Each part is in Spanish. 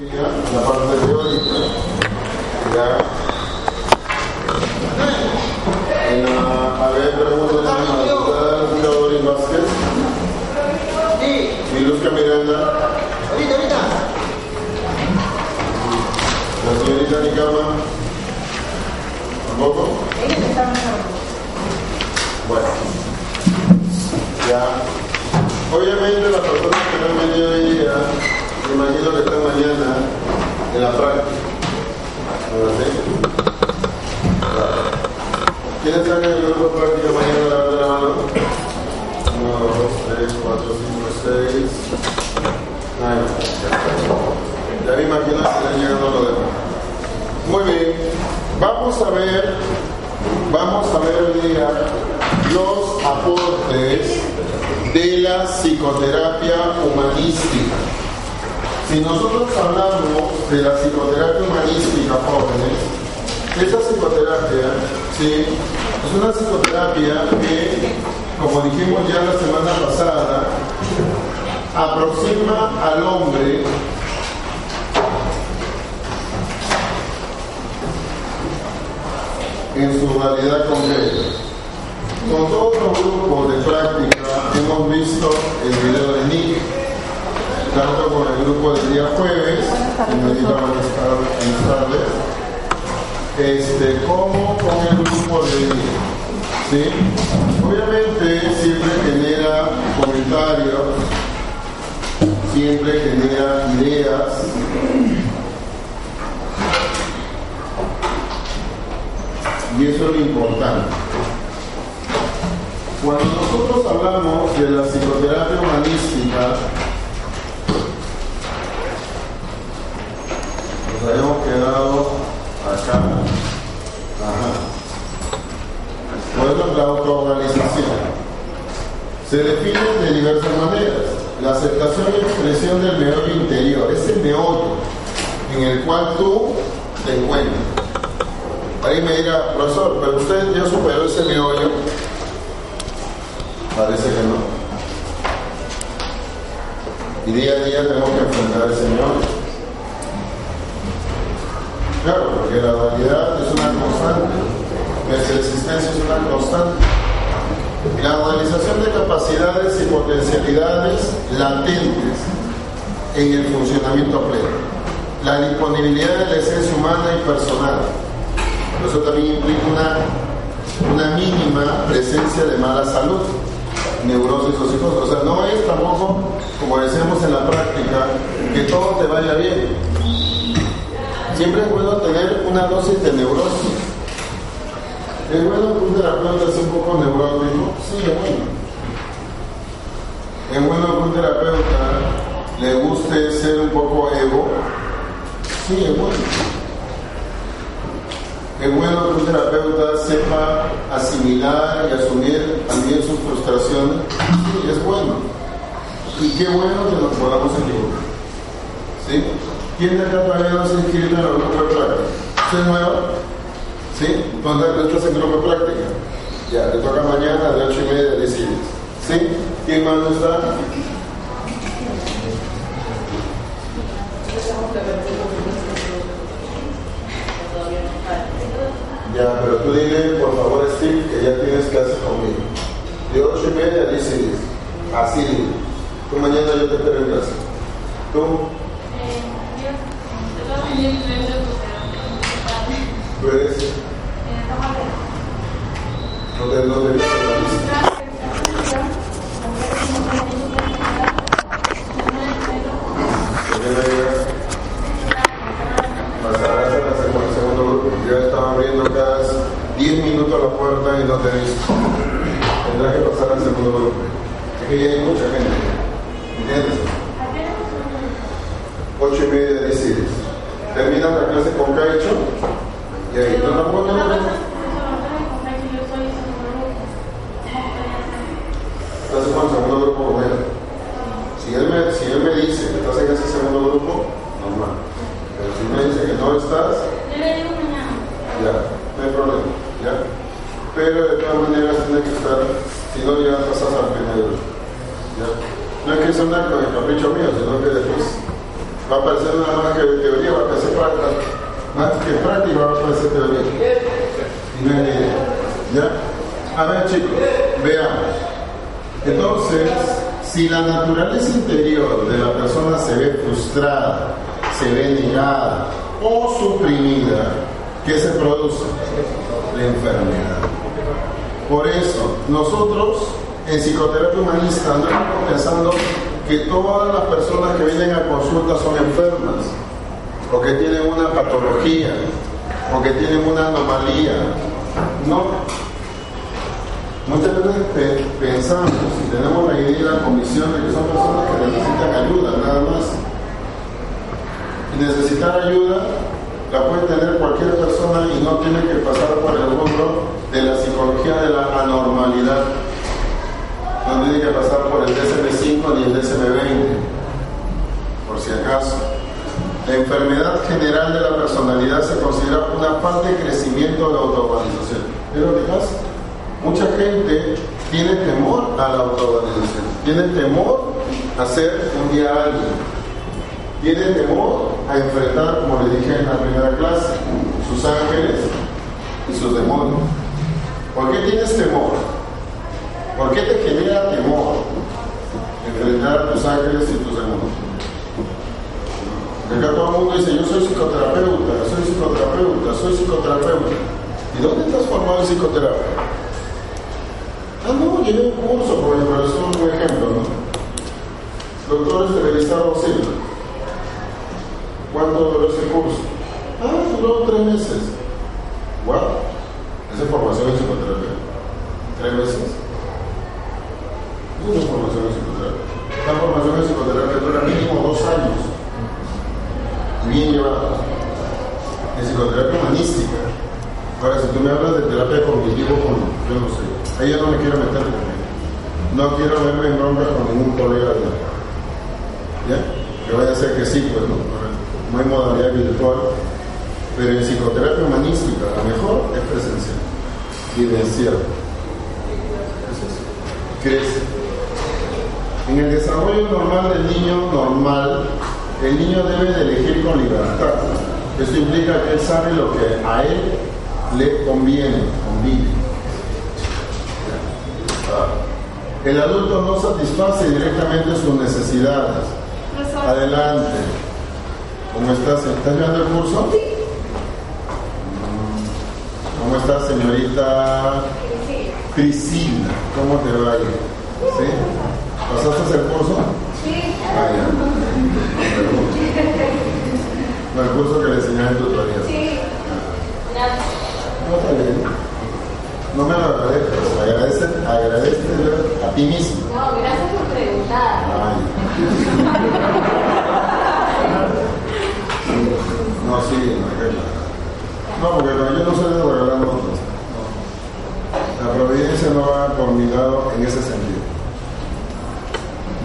La parte teórica ya. En la a ver preguntas de la diputada Teodori Vázquez. Y Luzca Miranda. Ahorita, ahorita. la señorita Nicama. Tampoco bueno. Ya. Obviamente las personas que no han venido hoy día me imagino que están mañana en la práctica. ¿Quiénes están en el grupo de práctica mañana? Levanten la mano. 1, 2, 3, 4, 5, 6. Nada. Ya me imagino que están llegando los demás. Muy bien. Vamos a ver, vamos a ver hoy día los aportes de la psicoterapia humanística. Si nosotros hablamos de la psicoterapia humanística, jóvenes, esa psicoterapia ¿sí? es una psicoterapia que, como dijimos ya la semana pasada, aproxima al hombre en su realidad concreta. Con todos los grupos de práctica hemos visto el video de Nick, tanto con el grupo del día jueves, que me dijo buenas tardes, este, como con el grupo de. ¿sí? Obviamente siempre genera comentarios, siempre genera ideas. Y eso es lo importante. Cuando nosotros hablamos de la psicoterapia humanística, habíamos quedado acá. Ajá. Ejemplo, la autoorganización. Se define de diversas maneras. La aceptación y expresión del meollo interior, ese meollo en el cual tú te encuentras. Ahí me dirá, profesor, pero usted ya superó ese meollo. Parece que no. Y día a día tenemos que enfrentar ese meollo. Claro, porque la dualidad es una constante. Nuestra existencia es una constante. La realización de capacidades y potencialidades latentes en el funcionamiento pleno. La disponibilidad de la esencia humana y personal. Eso también implica una, una mínima presencia de mala salud, neurosis o psicosis. O sea, no es tampoco, como decíamos en la práctica, que todo te vaya bien. Siempre es bueno tener una dosis de neurosis. ¿Es bueno que un terapeuta sea un poco neurótico? Sí, es bueno. ¿Es bueno que un terapeuta le guste ser un poco ego? Sí, es bueno. Es bueno que un terapeuta sepa asimilar y asumir también sus frustraciones. Sí, es bueno. Y qué bueno que nos podamos equivocar. ¿Sí? ¿Quién de acá todavía no se inscribe en el grupo de práctica? ¿Usted es nuevo? ¿Sí? ¿Tú estás en grupo de práctica? Ya, te toca mañana de 8 y media a 10 y 10. ¿Sí? ¿Quién más no está? Ya, pero tú dile, por favor, Steve, que ya tienes clase conmigo. De 8 y media a 10 y 10. Así dile. Tú mañana yo te espero en clase. ¿Tú? ¿Tú eres? No te, no te. Pasarás al segundo grupo. Yo estaba abriendo cada 10 minutos la puerta y no te visto. Tendrás que pasar al segundo grupo. Es que ya hay mucha gente. ¿Entiendes? decides. Terminas la clase con Caicho ahí no, Estás en el segundo grupo bueno. Si él, me, si él me dice que estás en ese segundo grupo, normal. Pero si me dice que no estás, ya, no hay problema. ¿ya? Pero de todas maneras tiene que estar, si no ya pasas al primer grupo. ¿ya? No es que sea un acto de capricho mío, sino que después va a aparecer nada más que teoría, va a aparecer práctica. Más que práctica va a aparecer teoría. ¿Ya? A ver chicos, veamos. Entonces, si la naturaleza interior de la persona se ve frustrada, se ve negada o suprimida, ¿qué se produce? La enfermedad. Por eso, nosotros en psicoterapia humanista andamos pensando que todas las personas que vienen a consulta son enfermas, o que tienen una patología, o que tienen una anomalía. No, Muchas veces pensamos y tenemos la idea y la comisión de que son personas que necesitan ayuda, nada más. Y necesitar ayuda la puede tener cualquier persona y no tiene que pasar por el mundo de la psicología de la anormalidad. No tiene que pasar por el DSM-5 ni el DSM-20, por si acaso. La enfermedad general de la personalidad se considera una falta de crecimiento de la autoorganización. ¿Es lo pasa? Mucha gente tiene temor a la autovalidación, tiene temor a ser un día alguien, tiene temor a enfrentar, como le dije en la primera clase, sus ángeles y sus demonios. ¿Por qué tienes temor? ¿Por qué te genera temor enfrentar a tus ángeles y tus demonios? Acá todo el mundo dice, yo soy psicoterapeuta, soy psicoterapeuta, soy psicoterapeuta. ¿Y dónde estás formado en psicoterapia? Ah, no, llevé un curso, por ejemplo, es un ejemplo, ¿no? Doctor Belisario Silva. ¿Cuánto duró ese curso? Ah, duró tres meses. Wow. Esa es formación en psicoterapia. Tres meses. Es formación en psicoterapia. La formación en psicoterapia dura mínimo dos años. Bien llevada. En psicoterapia humanística. Ahora, si tú me hablas de terapia cognitiva, yo no sé. Ahí yo no me quiero meter No quiero verme en bronca con ningún colega de ¿Ya? Que vaya a ser que sí, pues, ¿no? No hay modalidad virtual. Pero en psicoterapia humanística, a lo mejor es presencial, vivencial. Crece. En el desarrollo normal del niño normal, el niño debe de elegir con libertad. Esto implica que él sabe lo que a él le conviene, conviene. El adulto no satisface directamente sus necesidades. Adelante. ¿Cómo estás? ¿Estás llevando el curso? ¿Cómo estás, señorita Priscila? ¿Cómo te va? ¿Sí? ¿Pasaste el curso? Sí. Ah, no, el curso que le enseñé en tutoría. Sí. No, está bien. No me lo agradezco, agradece, agradece a ti mismo. No, gracias por preguntar. Ay. No, sí, no, no, porque yo no soy de regalar notas. La providencia no va por mi lado en ese sentido.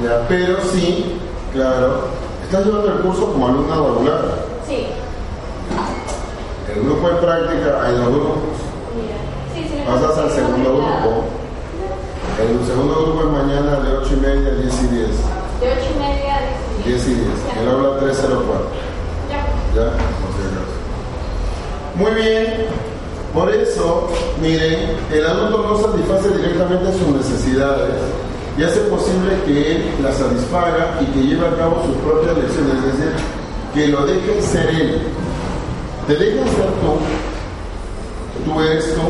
Ya, pero sí, claro, estás llevando el curso como alumna regular. Sí. El grupo de práctica hay dos grupos pasas al segundo grupo. El segundo grupo es mañana de 8 y media a 10 y 10. De 8 y media a 10 y 10. 10 y 10. El aula 304. Ya. Ya, Muy bien. Por eso, miren, el adulto no satisface directamente sus necesidades y hace posible que él las satisfaga y que lleve a cabo sus propias lecciones, es decir, que lo deje ser él. Te dejas ser tú, tú eres tú,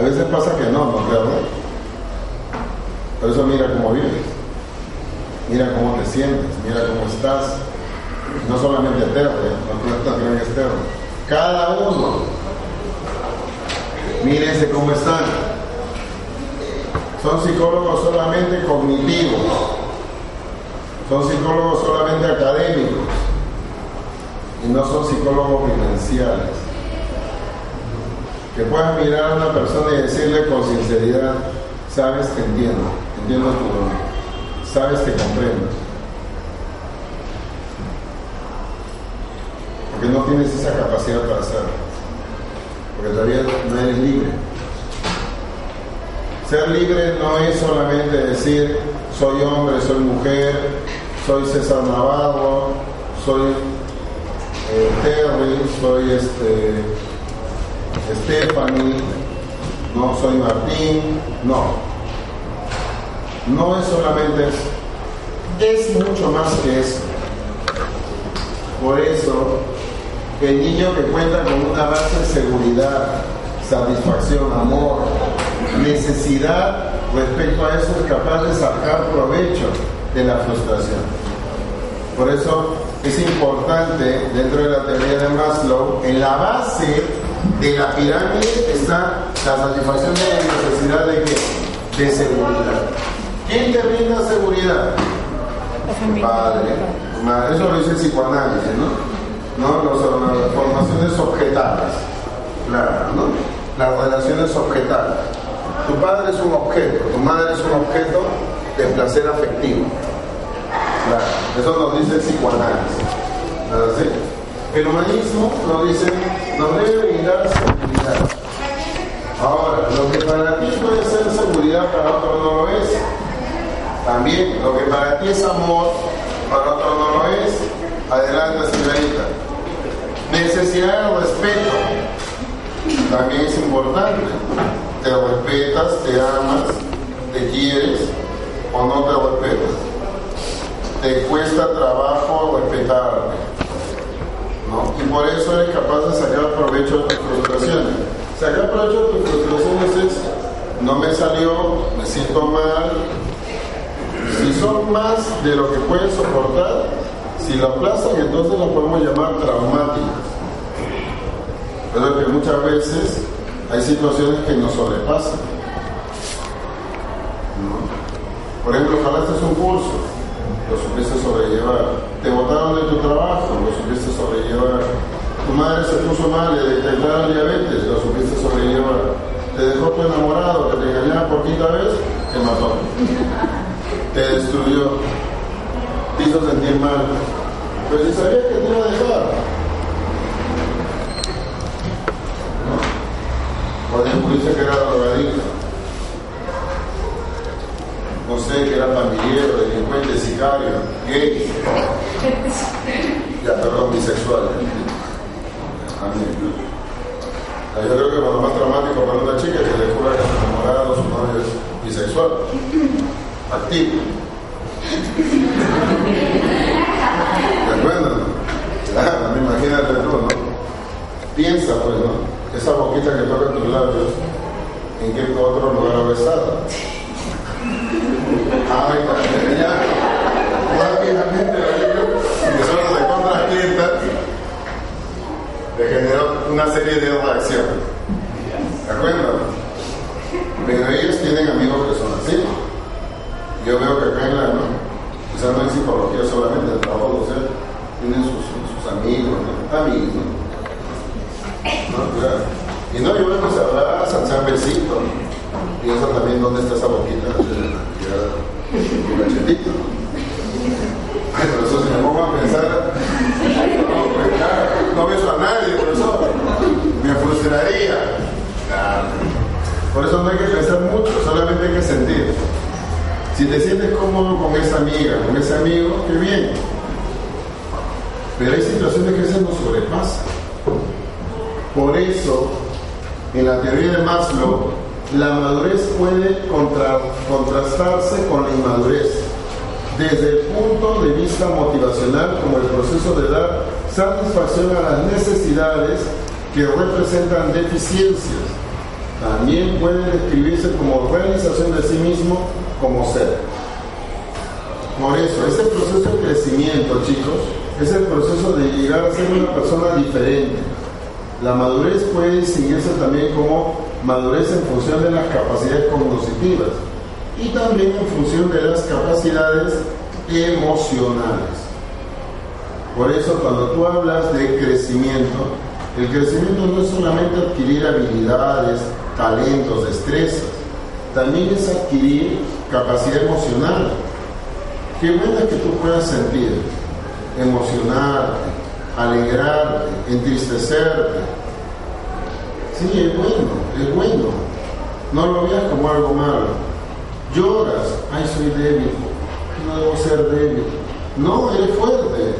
A veces pasa que no, ¿no creo? Por eso mira cómo vives, mira cómo te sientes, mira cómo estás. No solamente etero, ¿eh? no también externo. Cada uno, mírense cómo están. Son psicólogos solamente cognitivos. Son psicólogos solamente académicos y no son psicólogos vivenciales. Que puedas mirar a una persona y decirle con sinceridad, sabes, te entiendo, entiendo tu dolor, sabes, te comprendo. Porque no tienes esa capacidad para hacerlo, porque todavía no eres libre. Ser libre no es solamente decir, soy hombre, soy mujer, soy César Navarro, soy eh, Terry, soy este, Stephanie, no soy Martín, no. No es solamente eso, es mucho más que eso. Por eso, el niño que cuenta con una base de seguridad, satisfacción, amor, necesidad respecto a eso es capaz de sacar provecho de la frustración. Por eso es importante dentro de la teoría de Maslow, en la base de la pirámide está la satisfacción de la necesidad de qué? De seguridad. ¿Quién te brinda seguridad? Padre, madre. Eso lo dice el psicoanálisis, ¿no? ¿No? las formaciones objetales. Claro, ¿no? Las relaciones objetales. Tu padre es un objeto, tu madre es un objeto de placer afectivo. Claro, eso nos dice el psicoanálisis. El humanismo nos dice, nos debe brindar seguridad. Ahora, lo que para ti puede ser seguridad, para otro no lo es. También, lo que para ti es amor, para otro no lo es. Adelante, señorita. Necesidad de respeto. También es importante te respetas, te amas, te quieres o no te respetas. Te cuesta trabajo respetarte. ¿no? Y por eso eres capaz de sacar provecho de tus frustraciones. Sacar provecho de tus frustraciones es, no me salió, me siento mal. Si son más de lo que puedes soportar, si lo aplazan, entonces lo podemos llamar traumáticas. Pero que muchas veces hay situaciones que nos sobrepasan. Por ejemplo, jalaste un curso, lo supiste sobrellevar. Te botaron de tu trabajo, lo supiste sobrellevar. Tu madre se puso mal, le detectaron diabetes, lo supiste sobrellevar. Te dejó tu enamorado, que te engañaba por quinta vez, te mató. Te destruyó. Te hizo sentir mal. Pero si sabías que te iba a dejar, o descubriste que era drogadicto, no sé, que era pandillero, delincuente, sicario, gay, ya perdón, bisexual. Yo creo que lo más traumático para una chica es que descubra que su enamorado, su novio es bisexual, activo. ¿De acuerdo? Claro, imagínate tú, ¿no? Piensa, pues, ¿no? Esa boquita que toca tus labios, ¿en qué otro lugar ha besado? Ah, ya, rápidamente que solo se contra clienta, le generó una serie de reacciones. ¿De acuerdo? Pero ellos tienen amigos que son así. Yo veo que acá en la, ¿no? quizás no en psicología solamente, el trabajo sea, tienen sus, amigos, ¿no? amigos. Y no, yo veo que se abrazan, se han besito. Piensa también dónde está esa boquita, el cachetito. Ay, eso si me pongo a pensar, no, pues, beso a nadie, profesor. Me frustraría. Por eso no hay que pensar mucho, solamente hay que sentir. Si te sientes cómodo con esa amiga, con ese amigo, qué bien. Pero hay situaciones que se nos sobrepasan. Por eso, en la teoría de Maslow, la madurez puede contrastarse con la inmadurez desde el punto de vista motivacional como el proceso de dar satisfacción a las necesidades que representan deficiencias. También puede describirse como realización de sí mismo como ser. Por eso, ese proceso de crecimiento, chicos, es el proceso de llegar a ser una persona diferente la madurez puede distinguirse también como madurez en función de las capacidades cognitivas y también en función de las capacidades emocionales. Por eso cuando tú hablas de crecimiento, el crecimiento no es solamente adquirir habilidades, talentos, destrezas, también es adquirir capacidad emocional. Qué buena que tú puedas sentir, emocionarte, alegrarte, entristecerte. Sí, es bueno, es bueno. No lo veas como algo malo. Lloras, ay, soy débil, no debo ser débil. No, eres fuerte.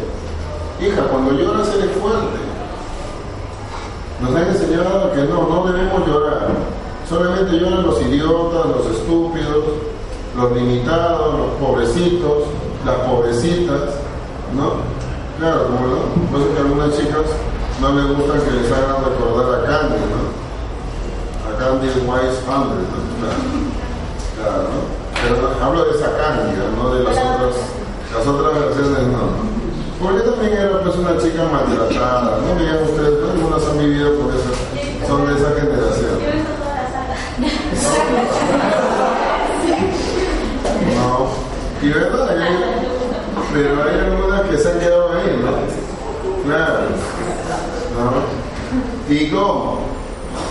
Hija, cuando lloras eres fuerte. Nos han enseñado que no, no debemos llorar. Solamente lloran los idiotas, los estúpidos, los limitados, los pobrecitos, las pobrecitas, ¿no? Claro, como no, pues que a algunas chicas no les gusta que les hagan recordar a Candy, ¿no? A Candy Wise Under, ¿no? Claro, ¿no? Pero hablo de esa Candy, no de las otras, las otras versiones, no. Porque también era pues una chica maltratada, ¿no? Vean ustedes, ¿no? algunas han vivido por eso, son de esa generación. No, y verdad, pero hay algunas que se han quedado ahí, ¿no? Claro, ¿no? ¿Y cómo?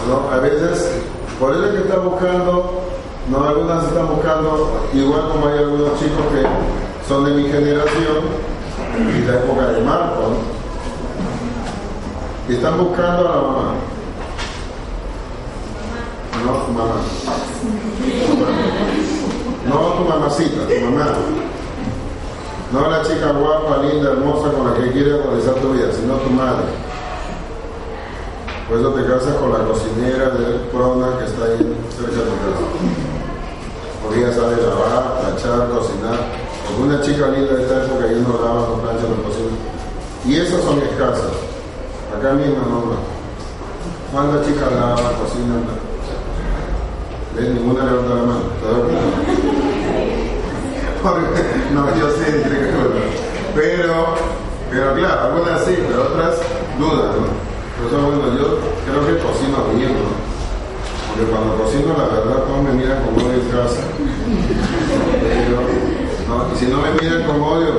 ¿No? A veces, por eso es que están buscando, no, algunas están buscando, igual como hay algunos chicos que son de mi generación, y la época de Marco, ¿no? Y están buscando a la mamá. No, tu mamá. No tu mamacita, tu mamá. No la chica guapa, linda, hermosa con la que quieres realizar tu vida, sino tu madre. Por eso te casas con la cocinera de Prona que está ahí cerca de tu casa. Porque ella sabe lavar, planchar, cocinar una chica linda de esta época ya no lava, no plancha, no cocina. Y esas son escasas. Acá mismo no. ¿Cuántas chicas lava, cocina? ¿Ves? Ninguna levanta la mano. no, yo sé, pero, pero claro, algunas sí, pero otras dudas, ¿no? Por eso, bueno, yo creo que cocino bien, ¿no? Porque cuando cocino, la verdad, todos me miran como en casa. Pero, y si no me miran con odio,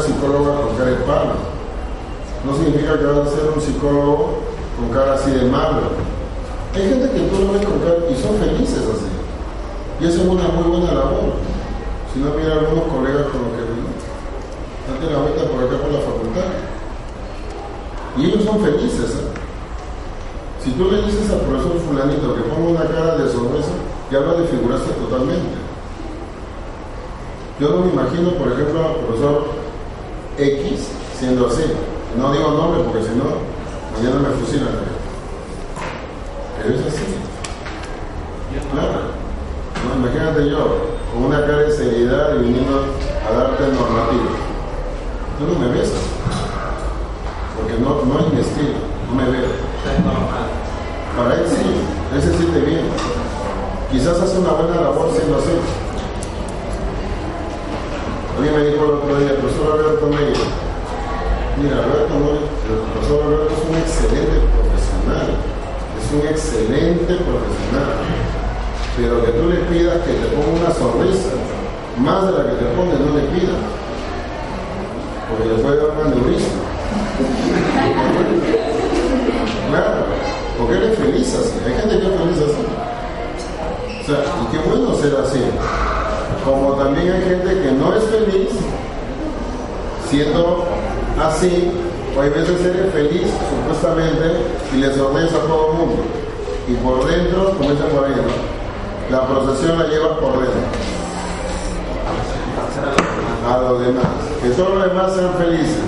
psicóloga con cara de palo. No significa que vas a ser un psicólogo con cara así de malo. Hay gente que tú lo ves con cara y son felices así. Y eso es una muy buena labor. Si no, mira algunos colegas con los que date la vuelta por acá por la facultad. Y ellos son felices. ¿eh? Si tú le dices al profesor fulanito que ponga una cara de sorpresa, ya lo desfiguraste totalmente. Yo no me imagino, por ejemplo, al profesor X siendo así. No digo nombre porque si no, mañana me fusilan. Pero es así. Claro. No, imagínate yo, con una cara de seriedad y viniendo a darte normativa. Tú no me ves porque no, no es mi estilo, no me veo. Para él sí, él se siente bien. Quizás hace una buena labor siendo así. Alguien me dijo el otro día, el profesor Alberto Meyer, mira, Alberto, el profesor Alberto es un excelente profesional, es un excelente profesional, pero que tú le pidas que te ponga una sonrisa, más de la que te pone, no le pidas, porque le puede dar una neurisma. Claro, porque él es feliz así, hay gente que es feliz así. O sea, y qué bueno ser así. Como también hay gente que no es feliz siendo así, o hay veces eres feliz supuestamente y le sonríes a todo el mundo. Y por dentro, dice por ahí, la procesión la llevas por dentro. A los demás. Que todos los demás sean felices,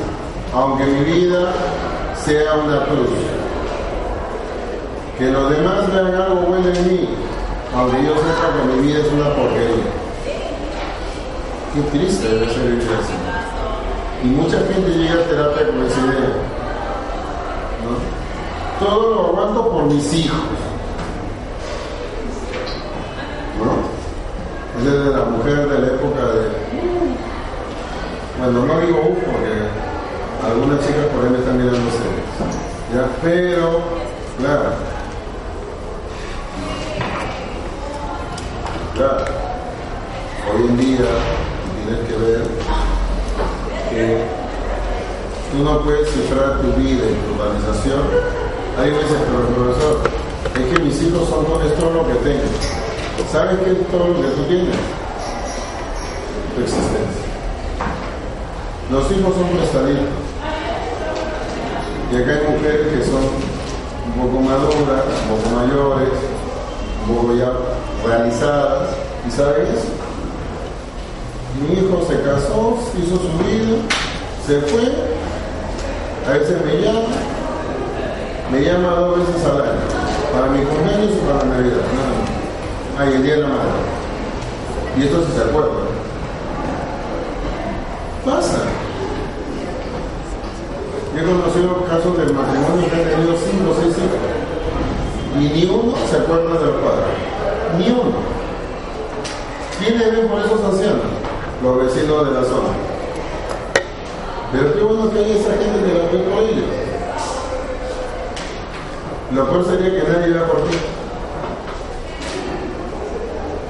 aunque mi vida sea una cruz. Que los demás vean algo bueno en mí, aunque yo sepa que mi vida es una porquería. Qué triste debe ser vivir así. Y mucha gente llega a terapia con esa idea. ¿no? Todo lo aguanto por mis hijos. ¿No? Es de la mujer de la época de. Bueno, no digo U porque algunas chicas por ahí me están mirando serias. Ya, pero, claro. Claro. Hoy en día que tú no puedes cifrar tu vida y tu organización. Hay veces, pero profesor, es que mis hijos son todo, es todo lo que tengo. ¿Sabes qué es todo lo que tú tienes? Tu existencia. Los hijos son prestaditos. Y acá hay mujeres que son un poco maduras, un poco mayores, un poco ya realizadas. ¿Y sabes mi hijo se casó, hizo su vida, se fue, a veces me llama, me llama dos veces al año, para mi cumpleaños y para la Navidad, nada Ay, el día de la madre. Y esto se acuerda. Pasa. Yo he conocido casos de matrimonio que han tenido cinco o seis hijos. Y ni uno se acuerda del padre. Ni uno. ¿Quiénes ven por esos ancianos? Los vecinos de la zona. Pero qué bueno que hay esa gente que la ve por ellos. Lo peor sería que nadie vea por ti.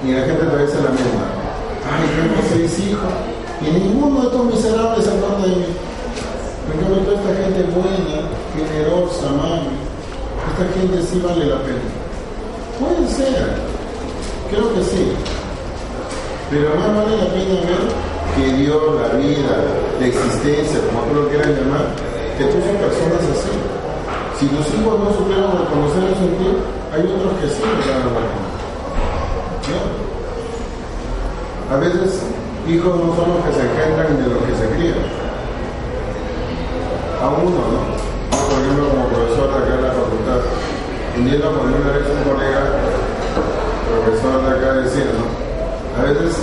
Y la gente te dice la misma. Ay, tengo seis hijos. Y ninguno de estos miserables se acuerda de mí. Porque toda esta gente buena, generosa, amable. Esta gente sí vale la pena. Puede ser. Creo que sí. Pero más vale la pena que Dios, la vida, la existencia, como tú lo quieras llamar, te puso personas así. Si los hijos no supieron reconocer en ti, hay otros que sí lo a reconocer. A veces, hijos no son los que se engendran de los que se crían. A uno, ¿no? Por ejemplo, como profesor acá en la facultad, un día con una vez un colega, profesor de acá, decía, ¿no? A veces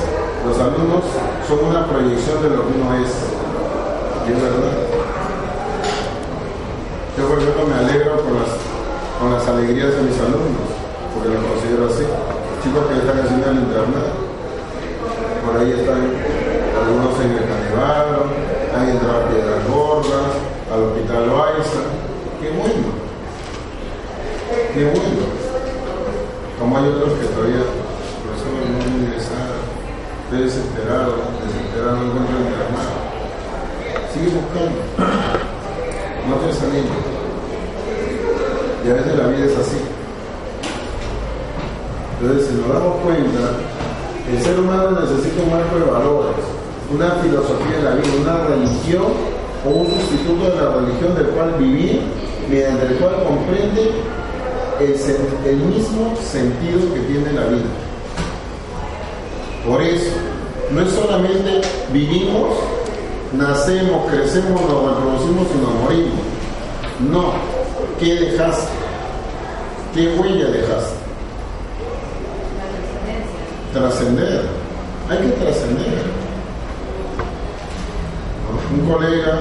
los alumnos son una proyección de lo que uno es. ¿Y es verdad? Yo, por ejemplo, me alegro con las, con las alegrías de mis alumnos, porque los considero así. Chicos que están haciendo el internet, por ahí están algunos en el Canevaro, han entrado a Piedras Gordas, al Hospital Loaiza. ¡Qué bueno! ¡Qué bueno! Como hay otros que todavía desesperado, desesperado, encuentro mi hermano. Sigue buscando. No te saliendo. Y a veces la vida es así. Entonces, si nos damos cuenta, el ser humano necesita un marco de valores, una filosofía de la vida, una religión o un sustituto de la religión del cual vivir, mediante el cual comprende el mismo sentido que tiene la vida. Por eso, no es solamente vivimos nacemos, crecemos, nos reproducimos y nos morimos. No. ¿Qué dejaste? ¿Qué huella dejaste? Trascender. Hay que trascender. Un colega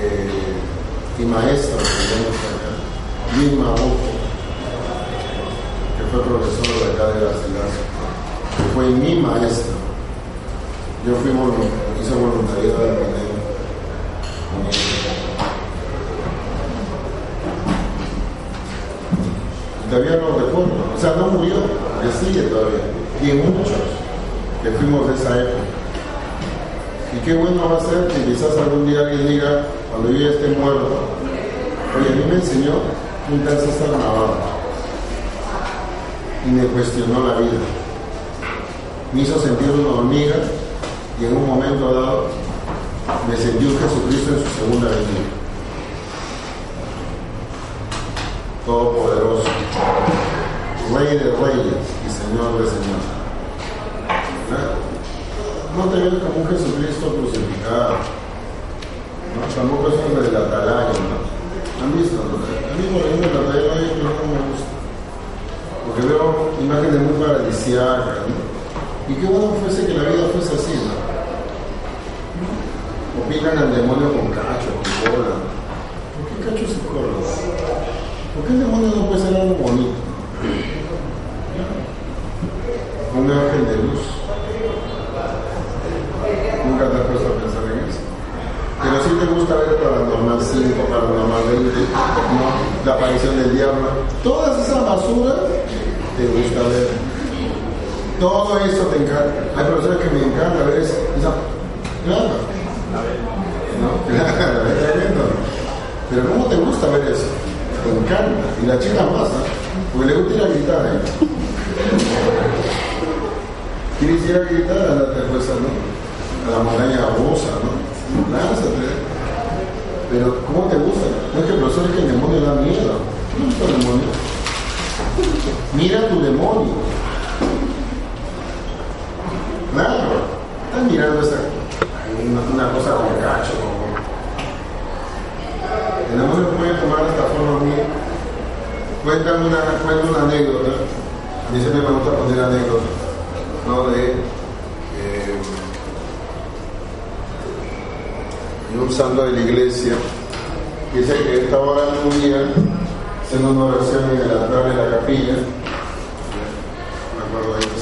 eh, y maestro, Luis Mabuco, que fue profesor de acá de la ciudad, fue mi maestro. Yo fui hice voluntariado de aprender con. Y todavía lo recuerdo, o sea, no murió, que sigue todavía. Y muchos que fuimos de esa época. Y qué bueno va a ser que quizás algún día alguien diga, cuando yo ya esté muerto, oye, a mí me enseñó un tercer Navarro y me cuestionó la vida. Me hizo sentir una hormiga y en un momento dado me sentí un Jesucristo en su segunda venida. Todopoderoso, Rey de reyes y Señor de señores. No te ves como un Jesucristo crucificado. Tampoco es un de la atalaya, ¿no? ¿Han visto? A mí por ejemplo la atalaya no, me gusta. Porque veo imágenes muy paradisiacas. Y qué bueno fuese que la vida fuese así, ¿no? O pican al demonio con cacho, con cola. ¿Por qué cacho y cola? ¿Por qué el demonio no puede ser algo bonito? Un ángel de luz. Nunca te has puesto a pensar en eso. Pero si te gusta ver Paranormal 5, Paranormal 20, ¿no? la aparición del diablo. Todas esas basuras te gusta ver. Todo eso te encanta. Hay profesores que me encanta ver eso. Claro. ¿No? Claro, Pero ¿cómo te gusta ver eso? Te encanta. Y la chica más, ¿no? Porque le gusta ir a gritar, ¿eh? ¿Quieres ir a gritar a la tercera, no? a la montaña rusa, ¿no? Lánzate. Pero, ¿cómo te gusta? No es que el profesor es que el demonio da miedo. ¿Cómo está el demonio? Mira tu demonio. Claro. Estás mirando esa, una, cosa como cacho. Como... El demonio puede tomar esta forma. Cuéntame una, una anécdota. A mí siempre me gusta poner anécdotas. ¿no? De un santo de la iglesia, dice que estaba orando un día, haciendo una oración en el altar de la capilla, me acuerdo ahí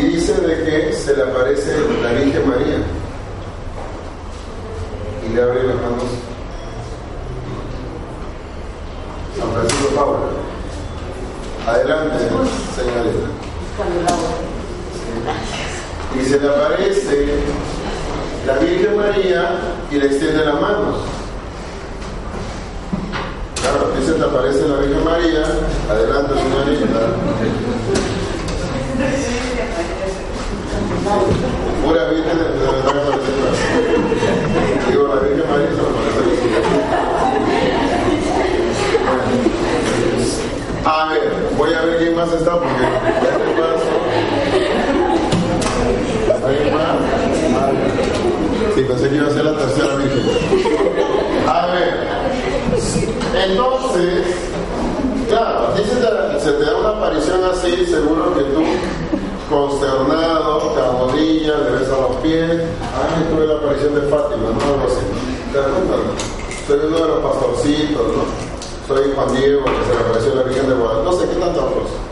y dice de que se le aparece la Virgen María y le abre las manos San Francisco Pablo. Adelante, señorita. Y se le aparece la Virgen María y le extiende las manos. Claro, aquí se te aparece la Virgen María. Adelante, señorita. Pura Virgen de la Digo, la Virgen María se me aparece. A ver, voy a ver quién más está porque ya te paso. ¿Alguien más? Sí, pensé que iba a ser la tercera virgen. A ver, entonces, claro, se te, da una aparición así, seguro que tú, consternado, te arrodillas, le ves a los pies. Ay, tuve la aparición de Fátima, ¿no? Algo así. ¿Te das cuenta? Soy uno de los pastorcitos, ¿no? Soy Juan Diego, que se le apareció la Virgen de Guadalupe. No sé qué tantas cosas.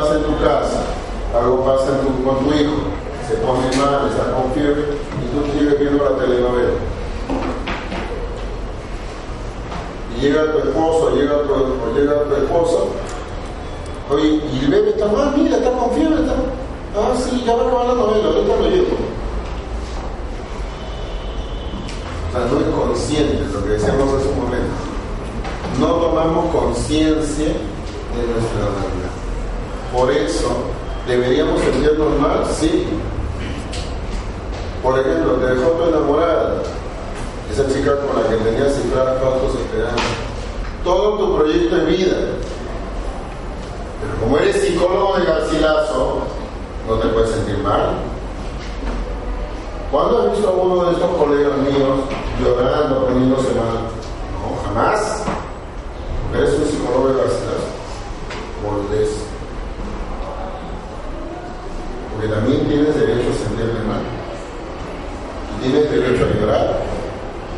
Pasa en tu casa, algo pasa con tu hijo, se pone mal, está con fiebre, y tú sigues viendo la telenovela. Y llega tu esposo, llega tu, o llega tu esposa, oye, y el bebé está mal, mira, está con fiebre, está... Ah, sí, ya va a acabar la novela, ahorita lo llevo. O sea, no es consciente, lo que decíamos hace un momento. No tomamos conciencia de nuestra realidad. Por eso, ¿deberíamos sentirnos mal? Sí. Por ejemplo, te dejó tu enamorada, esa chica con la que tenías cifradas todas tus esperanzas, todo tu proyecto de vida. Pero como eres psicólogo de Garcilaso, no te puedes sentir mal. ¿Cuándo has visto a uno de estos colegas míos llorando, poniéndose mal? No, jamás. Eres un psicólogo de Garcilaso. Volvés. Porque también tienes derecho a sentirte mal. Y tienes derecho a llorar.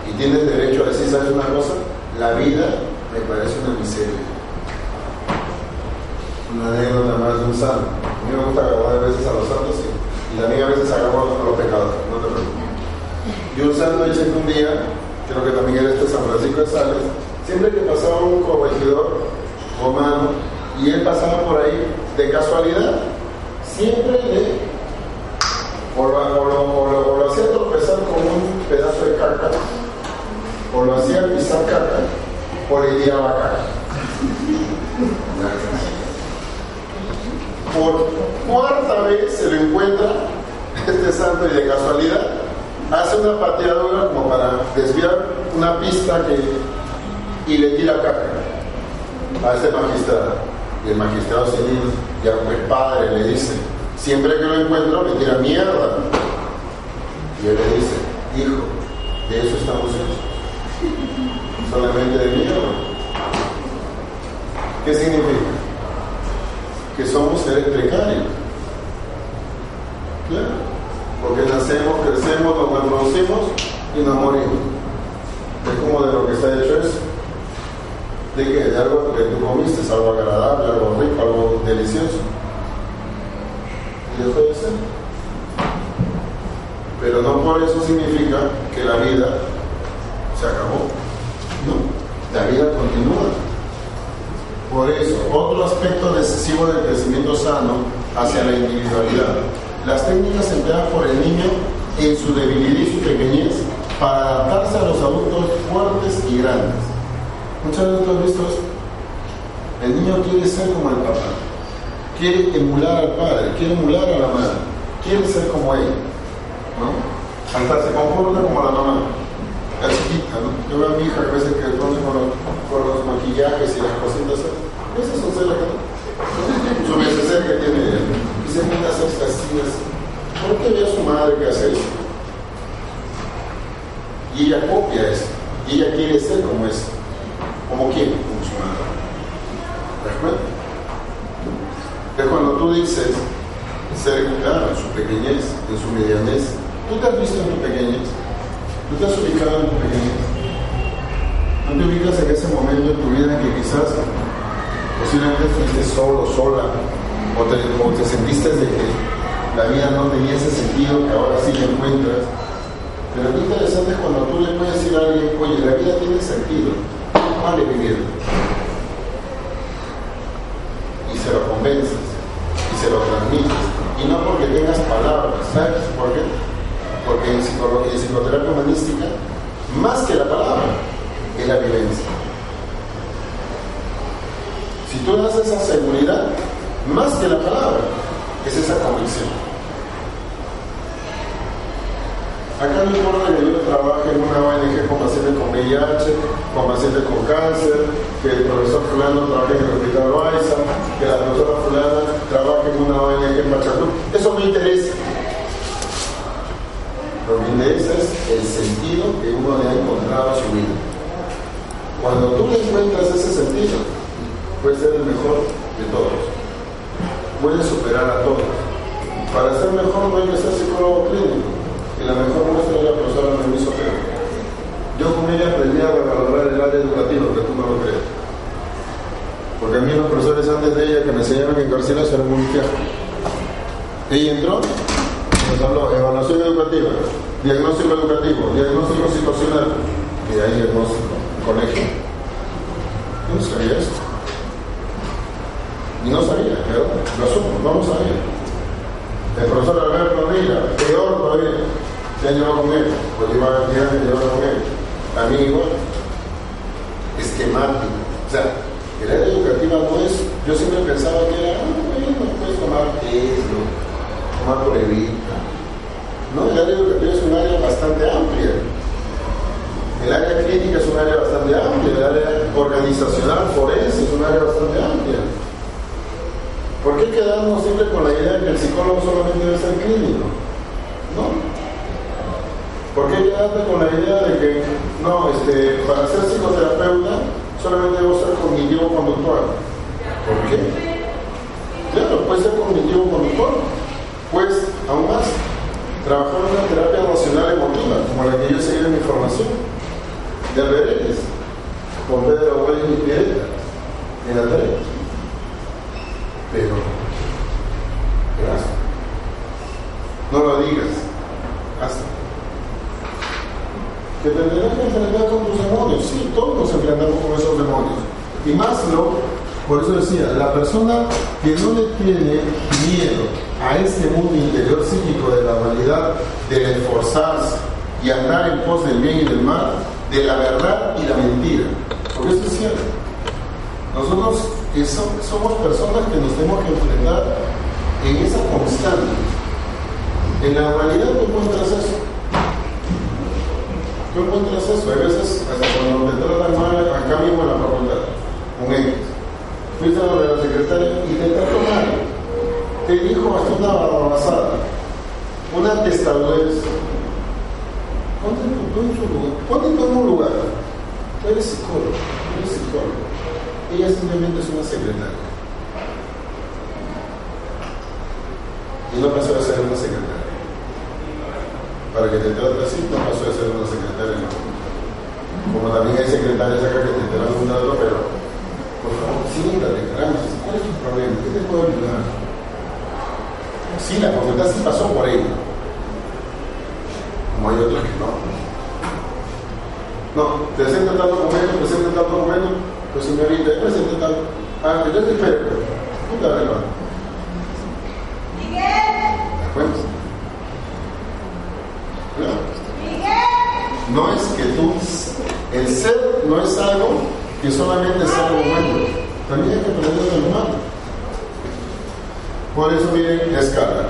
Y tienes derecho a decir, ¿sabes una cosa? La vida me parece una miseria. Una anécdota más de un santo. A mí me gusta grabar a veces a los santos y también a veces hagamos los pecados, no te preocupes. Y un santo dice que un día, creo que también era este San Francisco de Sales, siempre que pasaba un corregidor romano y él pasaba por ahí de casualidad, siempre le o lo, hacía tropezar con un pedazo de caca, o lo hacía pisar caca, o le tiraba caca. Por cuarta vez se lo encuentra este santo y de casualidad hace una pateadura como para desviar una pista que, y le tira caca a este magistrado. Y el magistrado civil, ya como el padre, le dice, siempre que lo encuentro me tira mierda. Y él le dice, hijo, de eso estamos hechos. Solamente de mierda. ¿Qué significa? que somos seres precarios. Claro, porque nacemos, crecemos, nos reproducimos y nos morimos. Es como de lo que está hecho eso. De que de algo que tú comiste, algo agradable, algo rico, algo delicioso. Y de ser. Pero no por eso significa que la vida se acabó. No, la vida continúa. Por eso, otro aspecto decisivo del crecimiento sano hacia la individualidad. Las técnicas empleadas por el niño en su debilidad y su pequeñez para adaptarse a los adultos fuertes y grandes. Muchas veces El niño quiere ser como el papá, quiere emular al padre, quiere emular a la madre, quiere ser como ella. ¿no? Hasta se comporta como la mamá, la chiquita. ¿no? Yo veo a mi hija que veces que con los, con los maquillajes y las cositas esa es un su que tiene él. Y se pone a. ¿Por qué ve a su madre que hace eso? Y ella copia eso. Y ella quiere ser como es. ¿Como su madre. ¿De acuerdo? Es cuando tú dices ser claro en su pequeñez, en su medianez, tú te has visto en tu pequeñez, tú te has ubicado en tu pequeñez. No te ubicas en ese momento de tu vida en que quizás posiblemente fuiste solo, sola, o te, te sentiste de que la vida no tenía ese sentido que ahora sí le encuentras, Pero lo interesante es cuando tú le puedes decir a alguien, oye, la vida tiene sentido, vale vivir. Y se lo convences, y se lo transmites. Y no porque tengas palabras, ¿sabes por qué? Porque en, psicología, en psicoterapia humanística, más que la palabra, es la vivencia. Si tú das esa seguridad, más que la palabra, es esa convicción. Acá no importa que yo trabaje en una ONG con pacientes con VIH, con pacientes con cáncer, que el profesor fulano trabaje en el hospital Loaiza, que la profesora fulana trabaje en una ONG en Pachacú. Eso me interesa. Lo que me interesa es el sentido que uno le ha encontrado a su vida. Cuando tú le encuentras ese sentido, puede ser el mejor de todos. Puede superar a todos. Para ser mejor no hay que ser psicólogo clínico y la mejor muestra es la profesora Noemí Sotero. Yo con ella aprendí a valorar el área educativa, que tú no lo crees. Porque a mí los profesores antes de ella que me enseñaron que en Garcilas era muy fiajo. Ella entró, nos habló evaluación educativa, diagnóstico educativo, diagnóstico situacional, y ahí diagnóstico, colegio. Yo no sabía eso. Y no sabía, pero lo asumo, vamos a ver. El profesor Alberto Rila, peor todavía se ha llevado con él, pues iba a día se llevado con él. A mí igual. Esquemático. O sea, el área educativa no es, yo siempre pensaba que era, ah, bueno, puedes tomar queso, tomar pruebita. No, el área educativa es un área bastante amplia. El área clínica es un área bastante amplia, el área organizacional forense es un área bastante amplia. ¿Por qué quedarnos siempre con la idea de que el psicólogo solamente debe ser clínico? No. ¿Por qué quedarte con la idea de que, no, este, para ser psicoterapeuta solamente debo ser cognitivo-conductual? ¿Por qué? Claro, puede ser cognitivo-conductual. Pues, aún más, trabajar en una terapia emocional emotiva, como la que yo seguí en mi formación, de Albereles, con Pedro Güey y Pireta, en la tarea. Pero, gracias. No lo digas. Hasta que tendrás que enfrentar con tus demonios. Sí, todos nos enfrentamos con esos demonios. Y más lo, por eso decía, la persona que no le tiene miedo a este mundo interior psíquico de la humanidad, del esforzarse y andar en pos del bien y del mal, de la verdad y la mentira. Porque eso es cierto. Nosotros somos personas que nos tenemos que enfrentar en esa constante. En la humanidad tú encuentras eso Tú encuentras eso, a veces hasta cuando te tratan mal, acá mismo en la facultad, con X. Fuiste a de la secretaria y te trató mal. Te dijo hasta una barrabasada, una testadurez. Ponte en tu lugar, ponte en un lugar. Tú eres psicólogo, tú eres psicólogo. Ella simplemente es una secretaria. Y no pasó a ser una secretaria para que te trate así, no pasó de ser una secretaria. Como también hay secretarias acá que te dan un dato, pero por favor, siéntate, caramba, ¿cuál es tu problema? ¿Qué te puedo ayudar? Sí, la facultad sí pasó por ahí. Como hay otros que no. No, te presenta tal documento, presenta tal documento, pues señorita, presenta tal. Ah, yo te espero. Puta verdad. Miguel. ¿Te cuentas? No es que tú, el ser no es algo que solamente es algo bueno, también hay que aprender del humano. Por eso miren la escala.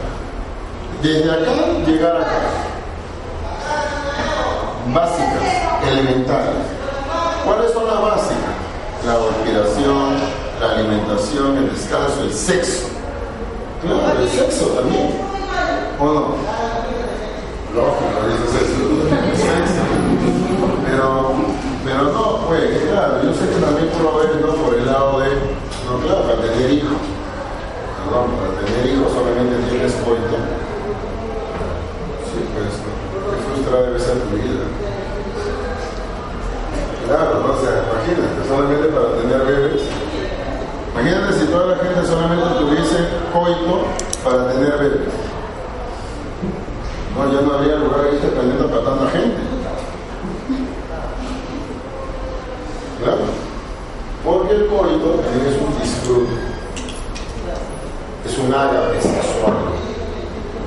Desde acá llegar acá. Básicas, elementales. ¿Cuáles son las básicas? La respiración, la alimentación, el descanso, el sexo. Claro, el sexo también. ¿O no? lógico, eso Pero, no, pues, claro, yo sé que también tú lo ves ¿no? por el lado de, no, claro, para tener hijos. Perdón, para tener hijos solamente tienes coito. Sí, pues, qué frustrada debe ser tu vida. Claro, no o sea, imagínate, solamente para tener bebés. Imagínate si toda la gente solamente tuviese coito para tener bebés. No, ya no había lugar ahí para tanta gente. Claro. El coito también es un disfrute. Es un ágape sexual.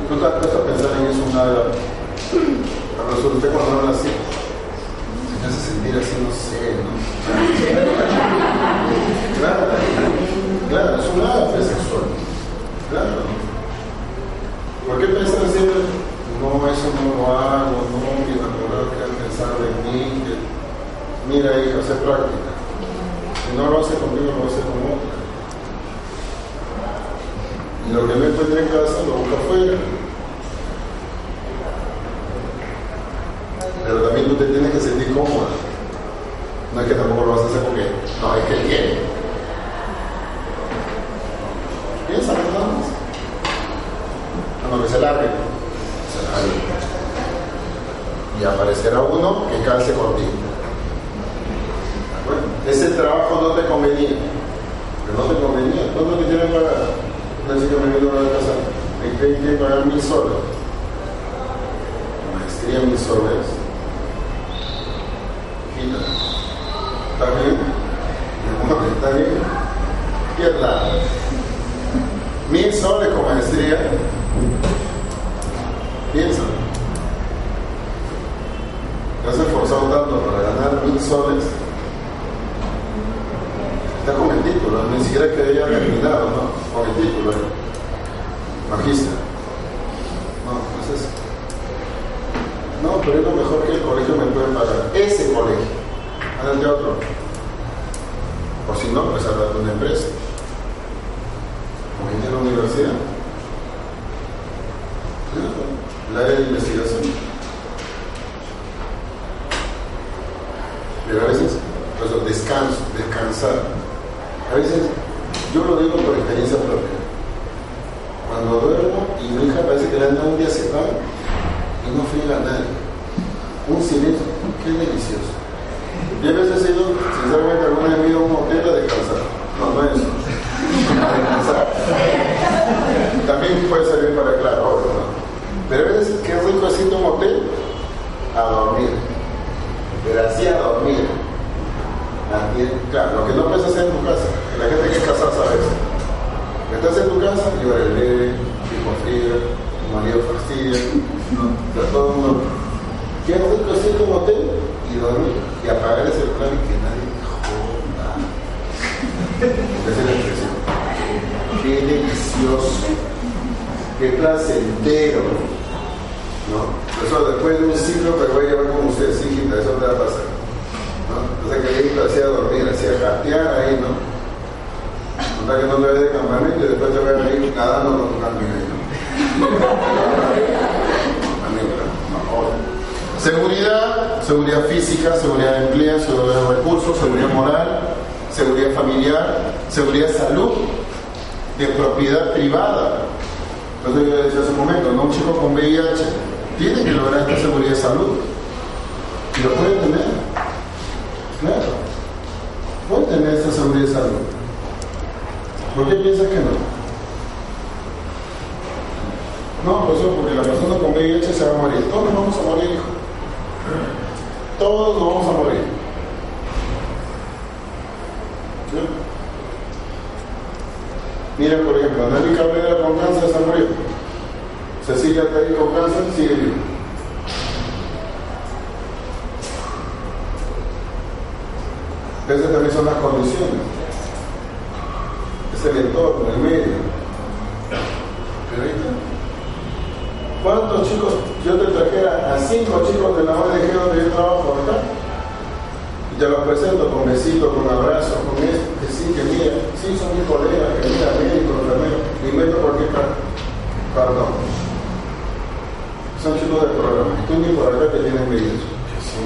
¿Tú te has a pensar en eso un ágape? A usted cuando habla así, se hace sentir así, no sé, ¿no? Claro, claro, es un ágape sexual. Claro. ¿Por qué siempre, no, eso no lo hago, no, mi enamorado que pensar de mí? Mira, hija, hace práctica. No lo hace conmigo, lo hace con otra. Y lo que me encuentra en casa lo busca afuera. Pero también tú te tienes que sentir cómoda. No es que tampoco lo vas a hacer porque no, es que quiere. Piensa nada más. Cuando que se largue, se largue. Y aparecerá uno que calce contigo. Ese trabajo no te convenía. Pero no te convenía. ¿Cuánto te tienen que pagar? Una chica me vino una vez pasada. Me tienen que pagar mil soles. Maestría mil soles. Quita. ¿Está bien? ¿Está bien? Pierda. Mil soles con maestría. Piensa. Te has esforzado tanto para ganar mil soles título, ni siquiera que haya terminado, ¿no? Con el título, ¿eh? magíster. No, entonces, no, pero es lo mejor que el colegio me puede pagar. Ese colegio, de otro. O si no, pues hablar de una empresa. Como en la universidad. La área de investigación. Pero a veces, pues descanso, descansar a veces, yo lo digo por experiencia propia. Cuando duermo y mi hija parece que le anda un día separado y no friega a nadie. Un silencio, qué delicioso. Y a veces he ido, sinceramente, alguna vez he ido a un hotel a descansar. No, no es eso. A descansar. También puede servir para claro, ¿no? Pero a veces, qué rico haciendo un hotel a dormir. Pero así a dormir claro, lo que no puedes hacer en tu casa, la gente que es casada sabe eso. Estás en tu casa y ahora el bebé, hijo frío, tu marido fastidia, ¿no? o sea, todo el mundo. Quiero hacer un hotel y dormir y apagar ese celular y que nadie te joda. Qué delicioso, qué placentero. ¿no? Eso después de un ciclo, pero voy a llevar como ustedes, hijita, eso te va a pasar. ¿no? O sea que ahí hacía dormir, hacía jatear ahí, ¿no? Sea que no te ves de campamento y después te ves ahí nadando con tu campamento. Seguridad, seguridad física, seguridad de empleo, seguridad de recursos, seguridad moral, seguridad familiar, seguridad salud, de propiedad privada. Entonces yo decía hace un momento, ¿no? un chico con VIH tiene que lograr esta seguridad de salud. Y lo puede tener. Claro. Puede tener esa seguridad de salud. ¿Por qué piensas que no? No, pues eso porque la persona con VIH se va a morir. Todos nos vamos a morir, hijo. Todos nos vamos a morir. Mira, por ejemplo, Nelly Cabrera con cáncer se murió. Cecilia Teddy con cáncer sigue vivo. Esas también son las condiciones. Es el entorno, el medio. Pero ¿Cuántos chicos, yo te trajera a cinco chicos de la ONG donde yo trabajo acá? Y te los presento con besitos, con abrazos, con esto, sí, que mira, sí, son mis colegas, que mira, médicos, enfermeros, invento cualquier perdón. Son chicos del programa. Tú ni por acá te tienes medios. Sí.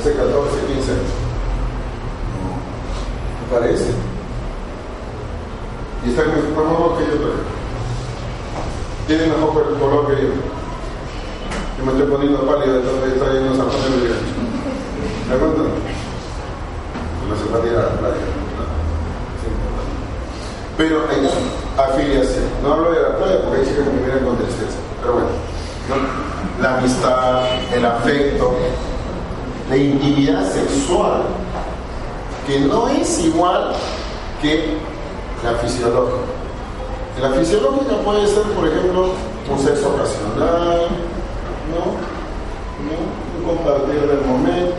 Hace 14, 15 años parece. Y está con mejor color que yo también. Tiene mejor color que yo. Yo me estoy poniendo pálido, entonces está yendo a San Juan de ¿Me acuerdo? No se va a tirar a la playa. Hay afiliación. No hablo de la playa porque hay chicas que me miran con tristeza. Pero bueno. ¿no? la amistad, el afecto, la intimidad sexual, que no es igual que la fisiológica. La fisiológica puede ser, por ejemplo, un sexo ocasional, ¿no? ¿no? Un compartir del momento,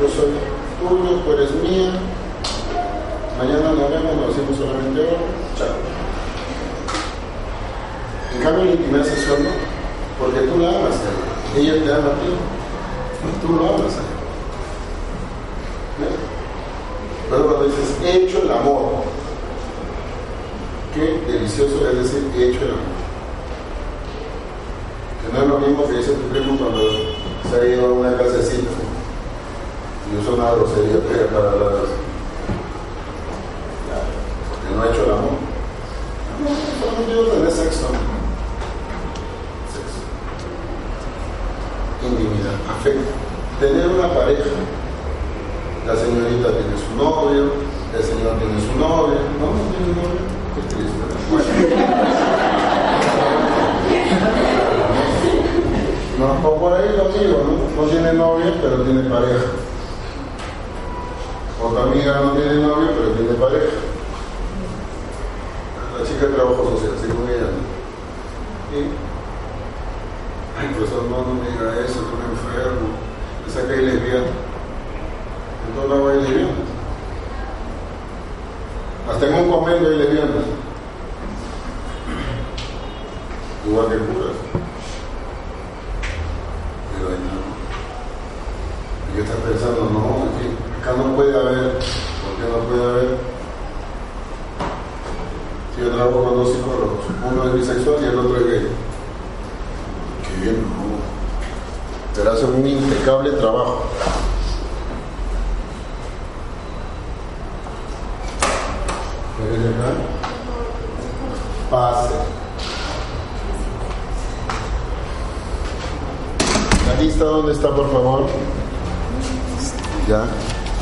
yo soy tuyo, tú eres mía, mañana nos vemos, nos decimos solamente hoy, chao. En cambio, la intimidad sexual no, porque tú la amas a ella, ella te ama a ti, tú lo amas a ella. ¿Ves? Pero cuando dices, he hecho el amor, qué delicioso es decir, he hecho el amor. Que no es lo mismo que dice tu primo cuando se ha ido a una casecita y usa una grosería para hablar así. Porque no ha hecho el amor. No, solamente yo tener sexo. Sexo. Tener una pareja. La señorita tiene su novio, el señor tiene su novia. No, no tiene novio. Qué triste. Bueno. No, o por ahí lo digo, ¿no? No tiene novia, pero tiene pareja. Otra amiga no tiene novio, pero tiene pareja. La chica de trabajo social, según ella. ¿no? Ay, profesor, no, me diga eso, me enfermo. Que hay lesbiana. En todo lado hay lesbianas. Hasta en un convento hay lesbianas. Igual que curas. Pero ahí. Y yo estaba pensando, no, aquí, acá no puede haber. ¿Por qué no puede haber? Si yo trabajo con dos psicólogos, uno es bisexual y el otro es gay. Qué bien, no. Hacen un impecable trabajo. Pase. La lista, ¿dónde está, por favor? Ya.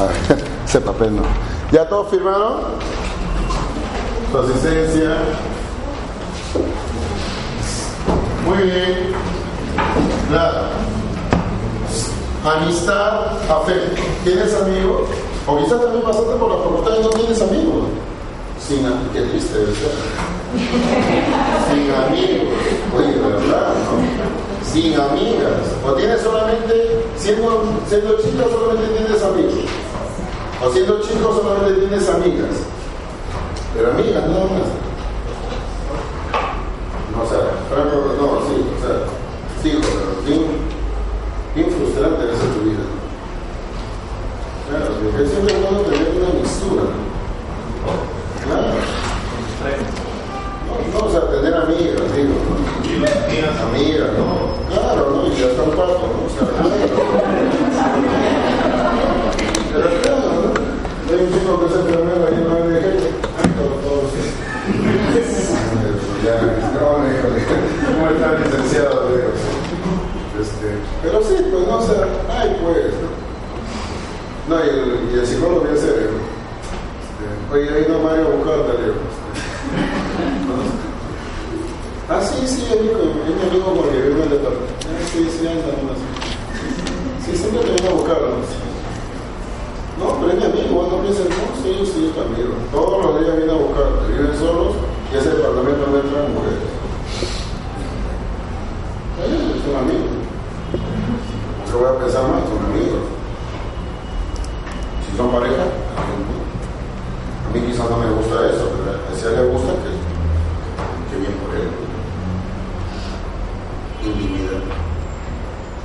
Ese papel no. ¿Ya todos firmaron? Su asistencia. Muy bien. Nada. Amistad, afecto. ¿Tienes amigos? O quizás también pasaste por la facultad y no tienes amigos. Sin amigos. Qué triste. Sin amigos. Oye, de verdad, ¿no? Sin amigas. O tienes solamente, siendo, siendo chica solamente tienes amigos. O siendo chico solamente tienes amigas. Pero amigas, nada más. No, o sea, Franco, no, sí, o sea, sí, pero bien, bien frustrante debe ser tu vida. Claro, porque siempre es bueno tener una mixtura. Claro. No, no, o sea, tener amigas, digo, ¿no? Amigas, ¿no? Claro, ¿no? Y hasta un pato, ¿no? O sea, pero claro, ¿no? Hay un chico que se enfermero ahí en la ONG. Todos, todos, sí. Ya, no, híjole, ¿cómo está el licenciado? Digo, este, pero sí, pues no, o sea, ay, pues, ¿no? No, y el, y el psicólogo bien serio. Este, oye, ahí no Mario a buscarte, le digo. ¿no? Ah, sí, sí, es mi, amigo porque vive en departamento. Ah, sí, sí, anda, no, sí. Siempre te viene a buscarlo. ¿no? Pero es mi amigo, no pienses, no, sí, sí, es amigo. Todos los días viene a buscarte, viven solos y ese departamento no entra mujeres. Eh, Es un amigo. ¿Qué voy a pensar más? Son amigos. Si son pareja, a mí quizás no me gusta eso, pero a ese le gusta que, que bien por él. Intimidad.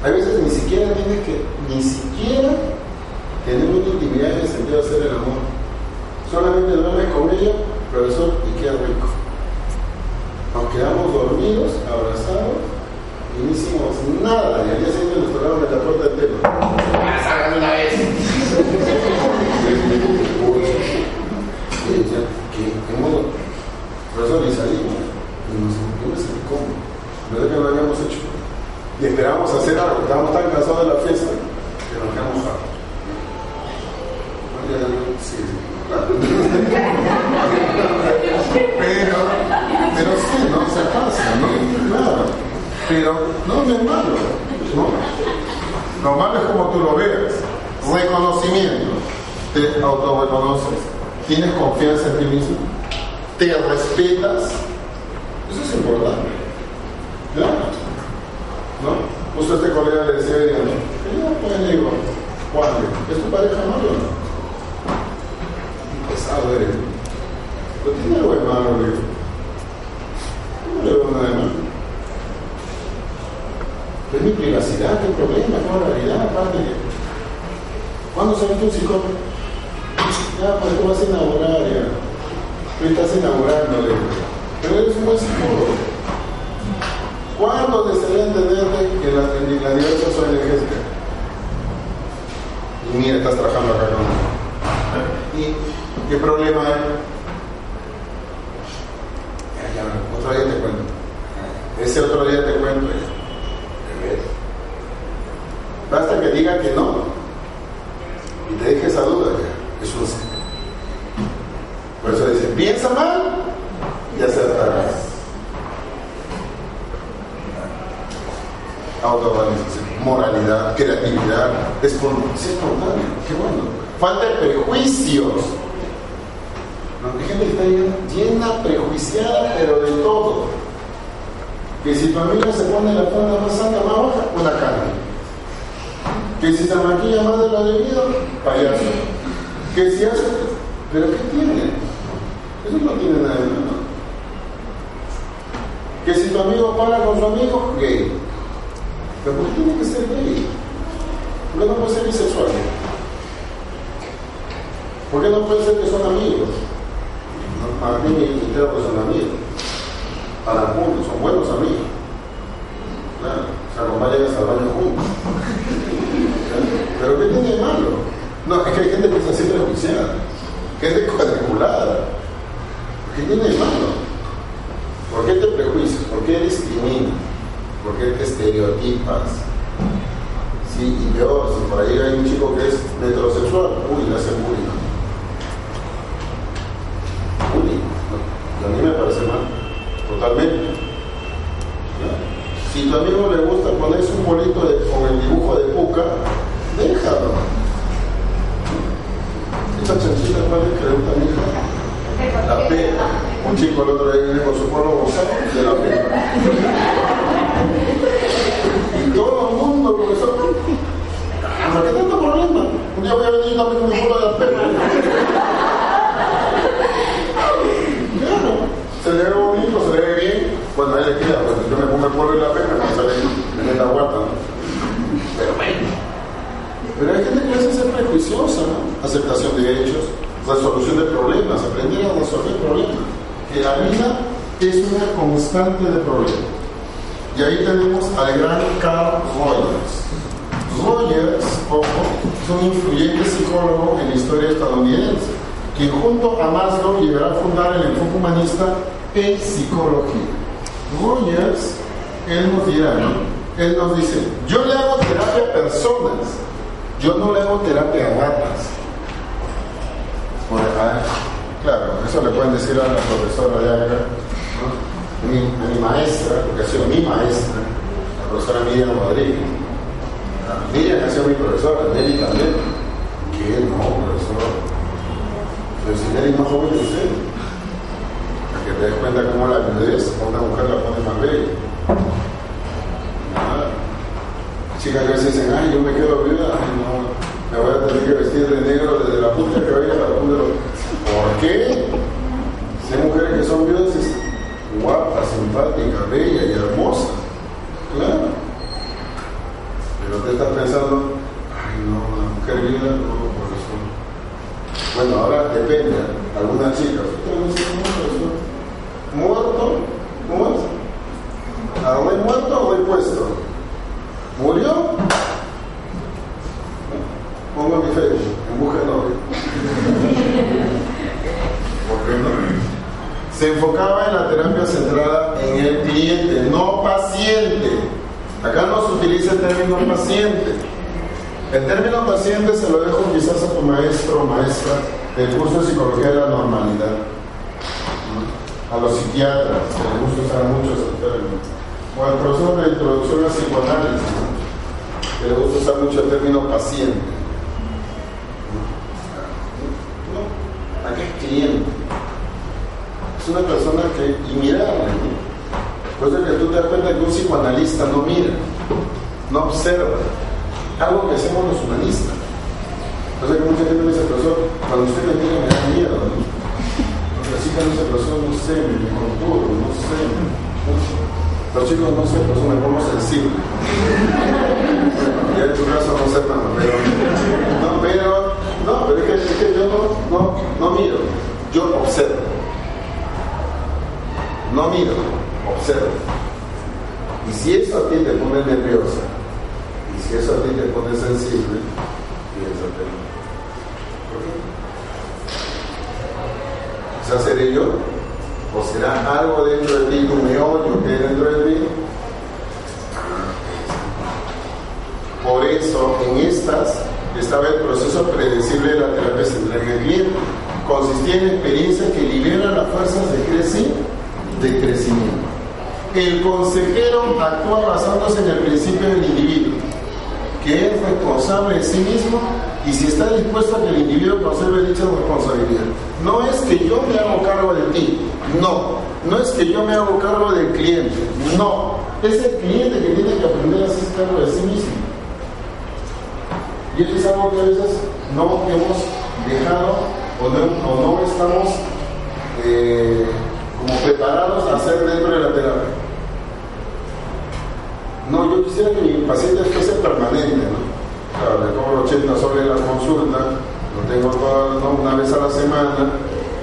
Hay veces ni siquiera tienes que, ni siquiera tener una intimidad en el sentido de hacer el amor. Solamente duermes con ella, pero eso y queda rico. Nos quedamos dormidos, abrazados, y no hicimos nada. Y al día siguiente nos tocaron en la puerta del templo. ¡Sácame una vez! Uy. Y decía, ¿qué? ¿Qué modo? Por eso ni salimos. Y nos sentimos en cómo. No es que no lo habíamos hecho. Y esperábamos hacer algo. Estábamos tan cansados de la fiesta que nos quedamos hartos. Sí, pero, pero sí, no se pasa, ¿no? Claro. Pero no, no es malo. ¿no? Lo malo es como tú lo veas. Reconocimiento. Te autorreconoces. Tienes confianza en ti mismo. Te respetas. Eso es importante. ¿Ya? ¿No? Justo este colega le decía, ¿no? ¿Qué pues le digo? Juan, ¿es tu pareja no? Pesado eres. Pero tiene algo de malo, le digo. No le veo nada de malo. Es mi privacidad, qué problema, qué realidad, padre. ¿Cuándo se mete un psicólogo? Ya, pues tú vas a enamorar, ya. Tú estás enamorándole. Pero eres buen psicólogo. ¿Cuándo desearía entenderte que la, la diversa soy energética? Y mira, estás trabajando acá con ¿Y qué problema hay? Ya, ya, otro día te cuento. Ese otro día te cuento. Basta que diga que no y te deje esa duda. Por eso dice, piensa mal y acertarás. Autoorganización, moralidad, creatividad, espontáneo, espontáneo, qué bueno. Falta de prejuicios. La gente está llena, llena, prejuiciada, pero de todo. Que si tu amigo se pone la falda más alta, más baja, una carne que si se maquilla más de lo debido, payaso. Que si hace, pero ¿qué tiene? Eso no tiene nada de malo. Que si tu amigo para con su amigo, gay. Pero ¿por qué tiene que ser gay? ¿Por qué no puede ser bisexual? ¿Por qué no puede ser que son amigos? para mí me entero que son amigos. Para juntos, son buenos amigos. Claro, se acompañan hasta el baño juntos. ¿Pero qué tiene de malo? No, es que hay gente que está siempre prejuiciada, gente cuadriculada. ¿Qué tiene de malo? ¿Por qué te prejuicias? ¿Por qué discriminas? ¿Por qué te estereotipas? Sí, y peor, si por ahí hay un chico que es heterosexual, uy, le hacen bullying. Bullying. No, a mí me parece mal, totalmente. Si tu amigo le gusta ponerse un bolito con el dibujo de puca, déjalo. Esta chanchita, ¿cuál es que le gusta a mi hija? La pena. Un chico el otro día viene con su pueblo de la pena. Y todo el mundo, profesor, ¿para qué tanto problema? Un día voy a venir también con mi pueblo de la pena. Claro, se le ve bonito, se le ve bien. Bueno, ahí le queda, pues yo me pongo el pueblo de la pena, me sale en esta guata. Pero bueno. Pero hay gente que a veces es prejuiciosa, ¿no? Aceptación de hechos, resolución de problemas, aprender a resolver problemas. Que la vida es una constante de problemas. Y ahí tenemos al gran Carl Rogers. Rogers, ojo, es un influyente psicólogo en la historia estadounidense, que junto a Maslow llegará a fundar el enfoque humanista en psicología. Rogers, él nos dirá, ¿no? Él nos dice, yo le hago terapia a personas yo no le hago terapia a ratas. Ah, claro, eso le pueden decir a la profesora de acá, a, mi, maestra, porque ha sido mi maestra, la profesora Miriam Rodríguez. Miriam ha sido mi profesora, Nelly también. ¿Qué? No, profesor. Pero si Nelly más joven que usted. Para que te des cuenta cómo la viudez a una mujer la pone más bella. Chicas que a veces dicen, ay, yo me quedo viuda, no, me voy a tener que vestir de negro desde la punta que vaya a la punta de los... ¿Por qué? Si hay mujeres que son viudas, es guapa, simpática, bella y hermosa. Claro. Pero te estás pensando, ay, no, una mujer viuda, no, por eso. Bueno, ahora depende. Algunas chicas, ¿muerto? ¿Cómo es? ¿A voy muerto o voy puesto? ¿Murió? Pongo mi Facebook, en busca de novio. ¿Por qué no? Se enfocaba en la terapia centrada en el cliente, no paciente. Acá no se utiliza el término paciente. El término paciente se lo dejo quizás a tu maestro o maestra del curso de psicología de la normalidad. A los psiquiatras, que les gusta usar mucho ese término. O al profesor de introducción a psicoanálisis que le gusta usar mucho el término paciente. No, ¿a qué es cliente? Es una persona que, y ¿no? Por eso que tú te das cuenta que un psicoanalista no mira, no observa, algo que hacemos los humanistas. Entonces, que mucha gente me dice, profesor, cuando usted me mira me da miedo, así que no sé, profesor, no sé, me conturbo, no sé. Los chicos no sé, pues me pongo sensible. y en tu caso no sé pero no, pero no, pero es que, es que yo no, no, no miro, yo observo. No miro, observo. Y si eso a ti te pone nerviosa, y si eso a ti te pone sensible, piénsate. ¿Por qué? ¿Quizás seré yo? ¿O será algo dentro de ti, tu meollo que hay dentro de ti? Por eso, en estas estaba el proceso predecible de la terapia central en. Consistía en experiencias que liberan las fuerzas de, de crecimiento. El consejero actúa basándose en el principio del individuo, que es responsable de sí mismo y si está dispuesto a que el individuo conserve dicha responsabilidad. No es que yo me hago cargo de ti, no. No es que yo me hago cargo del cliente, no. Es el cliente que tiene que aprender a hacerse cargo de sí mismo. Y eso es algo que a veces no hemos dejado o no, estamos eh, como preparados a hacer dentro de la terapia. No, yo quisiera que mi paciente fuese permanente, ¿no? Claro, le cobro 80 soles la consulta, lo tengo toda, una vez a la semana,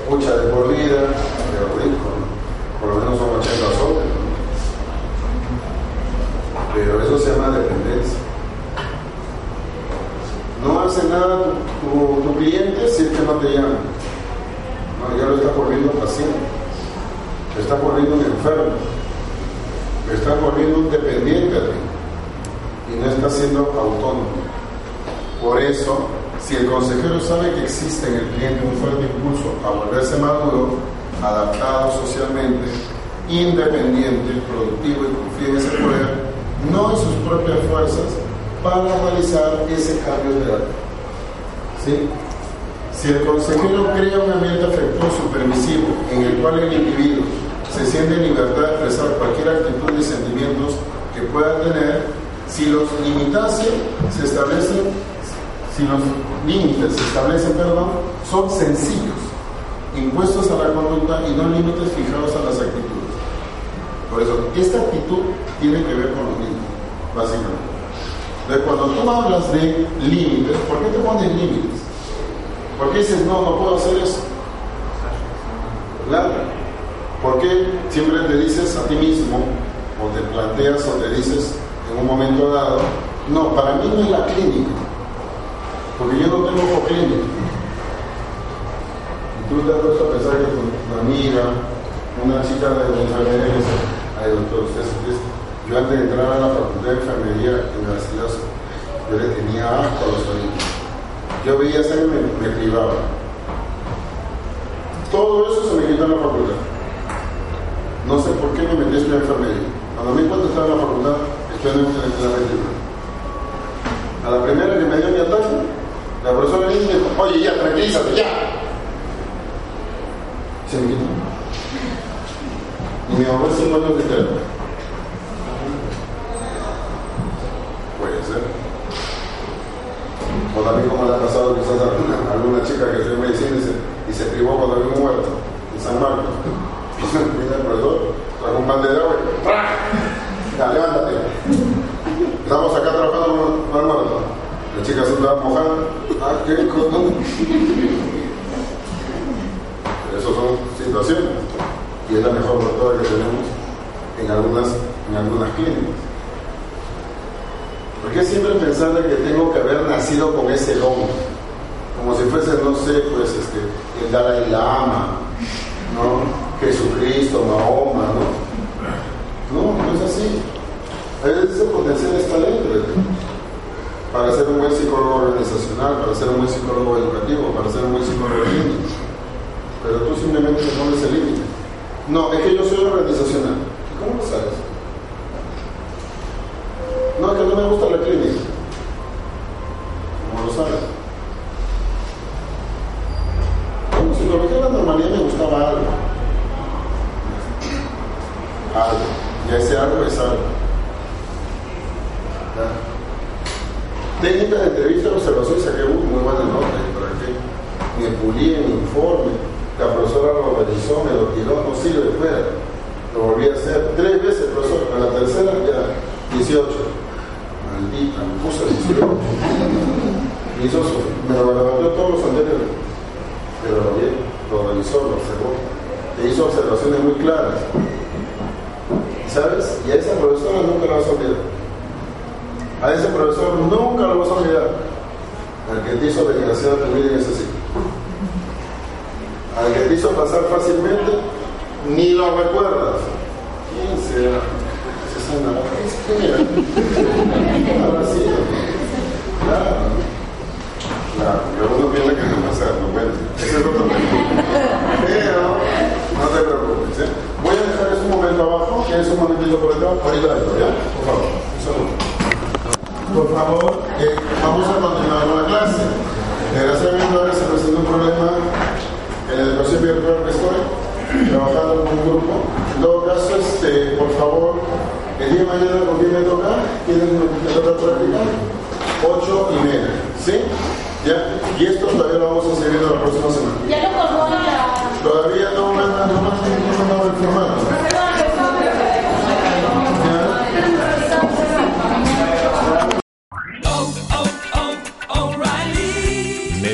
mucha de por vida, pero rico, por lo menos son 80 soles. Pero eso se llama dependencia. No hace nada tu, cliente si es que no te llama. No, ya lo está volviendo paciente, está volviendo un enfermo, está volviendo un dependiente de ti y no está siendo autónomo. Por eso, si el consejero sabe que existe en el cliente un fuerte impulso a volverse maduro, adaptado socialmente, independiente, productivo y confía en ese poder, no en sus propias fuerzas, para realizar ese cambio de edad. ¿Sí? Si el consejero crea un ambiente afectuoso, permisivo, en el cual el individuo se siente en libertad de expresar cualquier actitud y sentimientos que pueda tener, si los limitase, se establece si los límites se establecen, perdón, son sencillos, impuestos a la conducta y no límites fijados a las actitudes. Por eso, esta actitud tiene que ver con los límites, básicamente. Entonces, cuando tú hablas de límites, ¿por qué te pones límites? ¿Por qué dices, no, no puedo hacer eso? Claro. ¿Por qué siempre te dices a ti mismo, o te planteas o te dices en un momento dado, no, para mí no es la clínica, porque yo no tengo clínica. Y tú te has puesto a pensar que una amiga, una chica de enfermería dice, ay doctor, usted, es yo antes de entrar a la facultad de enfermería en la ciudad, yo le tenía asco a los oídos. Yo veía esa y me, me privaba. Todo eso se me quitó en la facultad. No sé por qué me metí en la enfermería. Cuando me cuando estaba en la facultad, estoy en la medicina. A la primera que me dio mi ataque, la profesora me dijo, oye, ya, tranquilízate, ya. Se me quitó. Y me ahorró cinco años de terapia. Puede ser. O también como le ha pasado quizás a alguna, alguna chica que estudió medicina y se, y se privó cuando había un muerto en San Marcos. Se me el profesor, trajo un pan de agua y levántate. Estamos acá trabajando con el muerto. La chica se estaba mojando. Ah, qué cosa. Esas son situaciones. Y es la mejor doctora que tenemos en algunas, en algunas clínicas. ¿Por qué siempre pensar de que tengo que haber nacido con ese don? Como si fuese, no sé, pues este, el Dalai Lama, ¿no? Jesucristo, Mahoma, ¿no? No, no es así. A veces ese potencial está dentro para ser un buen psicólogo organizacional, para ser un buen psicólogo educativo, para ser un buen psicólogo clínico. Pero tú simplemente te pones el límite. No, es que yo soy organizacional. ¿Cómo lo sabes? No, es que no me gusta la clínica. faltaba algo. Algo. Y ese algo es algo. Técnica de entrevista, observación, saqué muy buena nota. ¿Para qué? Me pulí mi informe. La profesora lo revisó, me lo tiró, no sirve fuera. Lo volví a hacer tres veces, profesor. A la tercera ya 18. Maldita, me puso 18. Me me lo levantó todos los anteriores. Pero lo vi, lo revisó, lo observó. E hizo observaciones muy claras. ¿Sabes? Y a esa profesora nunca la vas a olvidar. A ese profesor nunca lo vas a olvidar. Al que te hizo tu vida en ese. Al que te hizo pasar fácilmente, ni lo recuerdas. ¿Quién será? ¿Quién era? Ahora sí. Claro. Claro, pero uno tiene que demasiado, no cuenta. Ese es otro tema. Pero, no te preocupes, ¿eh? Voy a dejar eso un momento abajo, que es un momentito por acá, ahorita esto, ¿ya? Por favor, un segundo. Por favor, eh, vamos a continuar con la clase. Desgraciadamente ahora se presenta un problema en educación virtual que estoy trabajando con un grupo. En todo caso, este, por favor, el día de mañana con quién me toca, ¿tienen que toca practicar? Ocho y media, ¿sí? ¿Ya? Y esto todavía lo vamos a seguir la próxima semana. Ya lo colgó la. Todavía no me han no